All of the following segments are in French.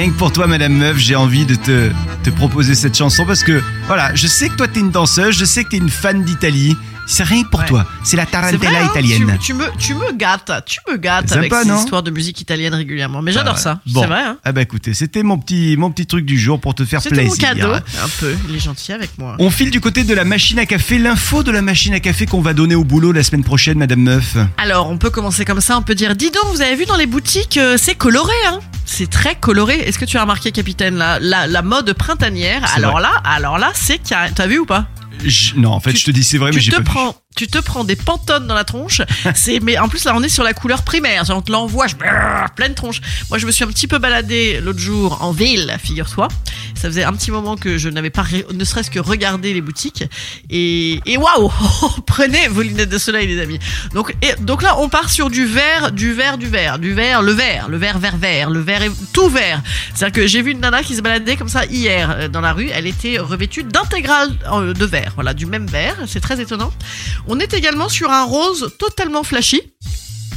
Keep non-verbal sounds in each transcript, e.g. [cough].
Rien que pour toi, Madame Meuf, j'ai envie de te, te proposer cette chanson parce que, voilà, je sais que toi, t'es une danseuse, je sais que t'es une fan d'Italie. C'est rien que pour Ouais. toi. C'est la tarantella vrai, hein, italienne. Tu, tu me, tu me gâtes, tu me gâtes avec sympa, ces histoires de musique italienne régulièrement. Mais j'adore Ah ça, Bon. c'est vrai. Hein. Ah bah écoutez, c'était mon petit, mon petit truc du jour pour te faire C'était plaisir. mon cadeau, un peu. Il est gentil avec moi. On file du côté de la machine à café, l'info de la machine à café qu'on va donner au boulot la semaine prochaine, Madame Meuf. Alors, on peut commencer comme ça, on peut dire, dis donc, vous avez vu dans les boutiques, euh, c'est coloré, hein C'est très coloré. Est-ce que tu as remarqué, capitaine, la, la, la mode printanière? Alors vrai. là, alors là, c'est. T'as vu ou pas? Je- non, en fait, Tu- je te dis c'est vrai, mais j'ai te pas vu. Tu te prends des pantones dans la tronche. [laughs] C'est, mais en plus là, on est sur la couleur primaire. On te l'envoie, je- pleine tronche. Moi, je me suis un petit peu baladé l'autre jour en ville, figure-toi. Ça faisait un petit moment que je n'avais pas, ne serait-ce que regardé les boutiques. Et, et waouh, [laughs] prenez vos lunettes de soleil, les amis. Donc, et, donc là, on part sur du vert, du vert, du vert, du vert, le vert, le vert, vert, vert, le vert, est tout vert. C'est-à-dire que j'ai vu une nana qui se baladait comme ça hier euh, dans la rue. Elle était revêtue d'intégrale euh, de vert, voilà, du même vert. C'est très étonnant. On est également sur un rose totalement flashy.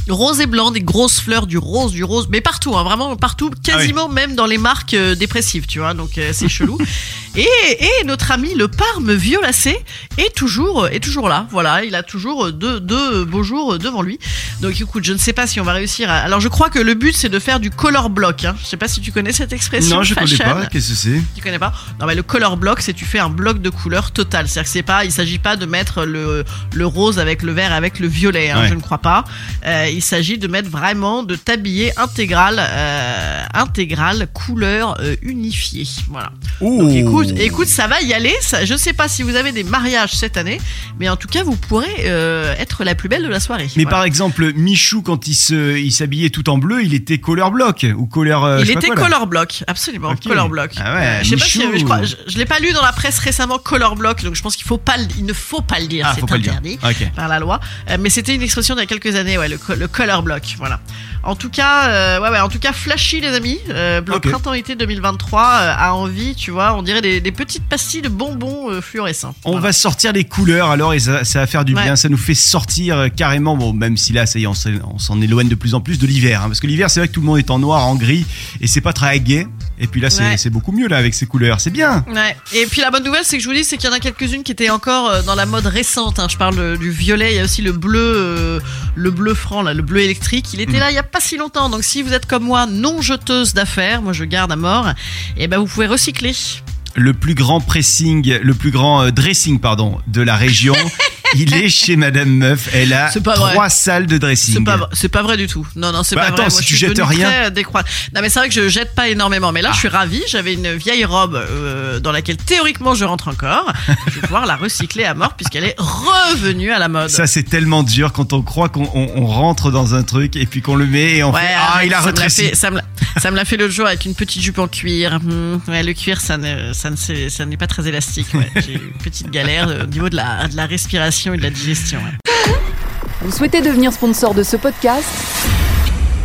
Rose et blanc, des grosses fleurs, du rose, du rose, mais partout, hein, vraiment partout, quasiment même dans les marques euh, dépressives, tu vois, donc euh, c'est chelou. [laughs] Et, et notre ami le Parme violacé est toujours, est toujours là, voilà, il a toujours deux, deux beaux jours devant lui. Donc écoute, je ne sais pas si on va réussir à... Alors je crois que le but c'est de faire du color block, hein. je sais pas si tu connais cette expression. Non, je connais fashion. pas. Qu'est-ce que c'est? Tu connais pas? Non mais le color block c'est tu fais un bloc de couleur total. C'est-à-dire que c'est pas, il s'agit pas de mettre le, le rose avec le vert avec le violet. Hein, Ouais. Je ne crois pas. Euh, il s'agit de mettre vraiment de tablier intégral, euh, intégral couleur euh, unifiée. Voilà. Donc écoute, écoute, ça va y aller. Ça, je sais pas si vous avez des mariages cette année, mais en tout cas vous pourrez euh, être la plus belle de la soirée. Mais Voilà. par exemple, Michou, quand il se, il s'habillait tout en bleu, il était couleur bloc ou je il était quoi, color block, absolument, Ok. color block. Ah ouais, je sais pas si, Michou. je, crois, je, je l'ai pas lu dans la presse récemment, color block, donc je pense qu'il faut pas, le- il ne faut pas le dire, Ah, c'est le dire. interdit par la loi. Mais c'était une expression d'il y a quelques années, ouais, le, co- le color block, voilà. En tout cas, euh, ouais, ouais, en tout cas, flashy les amis. Euh, le printemps-été 2023 euh, a envie, tu vois, on dirait des, des petites pastilles de bonbons euh, fluorescents. On Voilà. va sortir les couleurs alors et ça, ça va faire du Ouais. bien. Ça nous fait sortir carrément, bon, même si là, ça y est, on s'en- éloigne de plus en plus de l'hiver. hein, parce que l'hiver, c'est vrai que tout le monde est en noir, en gris et c'est pas très gai. Et puis là, c'est Ouais. beaucoup mieux là avec ces couleurs. C'est bien. Ouais. Et puis la bonne nouvelle, c'est que je vous dis, c'est qu'il y en a quelques-unes qui étaient encore euh, dans la mode récente. hein. Je parle euh, du violet, il y a aussi le bleu, euh, le bleu franc, là, le bleu électrique. Il était Mm. là il y a pas si longtemps. Donc si vous êtes comme moi, non jeteuse d'affaires, moi je garde à mort, et ben vous pouvez recycler. Le plus grand pressing, le plus grand dressing, pardon, de la région. [laughs] il est chez Madame Meuf. Elle a C'est pas trois salles de dressing. C'est pas, vrai- c'est pas vrai du tout. Non, non, c'est Bah, pas attends, vrai. si Moi, tu je suis jettes devenue rien. très. Non, mais c'est vrai que je jette pas énormément. Mais là, je suis ravie. J'avais une vieille robe euh, dans laquelle théoriquement je rentre encore. je vais pouvoir la recycler à mort puisqu'elle est revenue à la mode. Ça, c'est tellement dur quand on croit qu'on on- on rentre dans un truc et puis qu'on le met et on fait Ah, arrête, il a ça me l'a rétréci. fait- Ça me l'a- ça me l'a fait l'autre jour avec une petite jupe en cuir. Hmm, ouais, le cuir, ça ne, ça ne, ça n'est pas très élastique. ouais. J'ai eu une petite galère euh, au niveau de la, de la et de la digestion. Vous souhaitez devenir sponsor de ce podcast?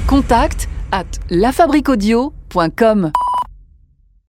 Contact à lafabriquaudio.com.